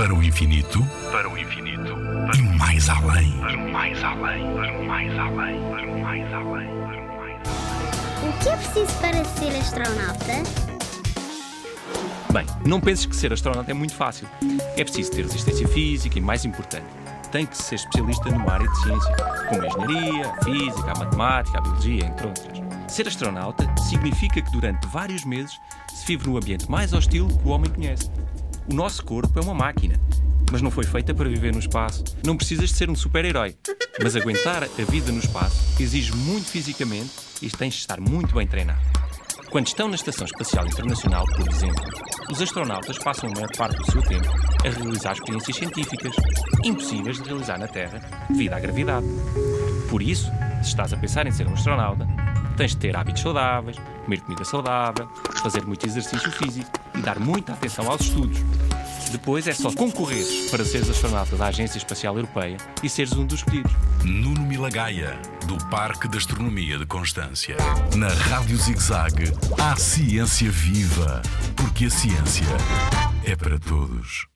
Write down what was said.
Para o infinito, para o infinito, e mais além. para o mais além, para o mais além, para o mais além, para o mais além. O que é preciso para ser astronauta? Bem, não penses que ser astronauta é muito fácil. É preciso ter resistência física e, mais importante, tem que ser especialista numa área de ciência, como a engenharia, a física, a matemática, a biologia, entre outras. Ser astronauta significa que durante vários meses se vive no ambiente mais hostil que o homem conhece. O nosso corpo é uma máquina, mas não foi feita para viver no espaço. Não precisas de ser um super-herói. Mas aguentar a vida no espaço exige muito fisicamente e tens de estar muito bem treinado. Quando estão na Estação Espacial Internacional, por exemplo, os astronautas passam a maior parte do seu tempo a realizar experiências científicas, impossíveis de realizar na Terra devido à gravidade. Por isso, se estás a pensar em ser um astronauta, tens de ter hábitos saudáveis, comer comida saudável, fazer muito exercício físico e dar muita atenção aos estudos. Depois é só concorreres para seres astronauta da Agência Espacial Europeia e seres um dos escolhidos. Nuno Milagaya, do Parque de Astronomia de Constância. Na Rádio ZigZag, há ciência viva. Porque a ciência é para todos.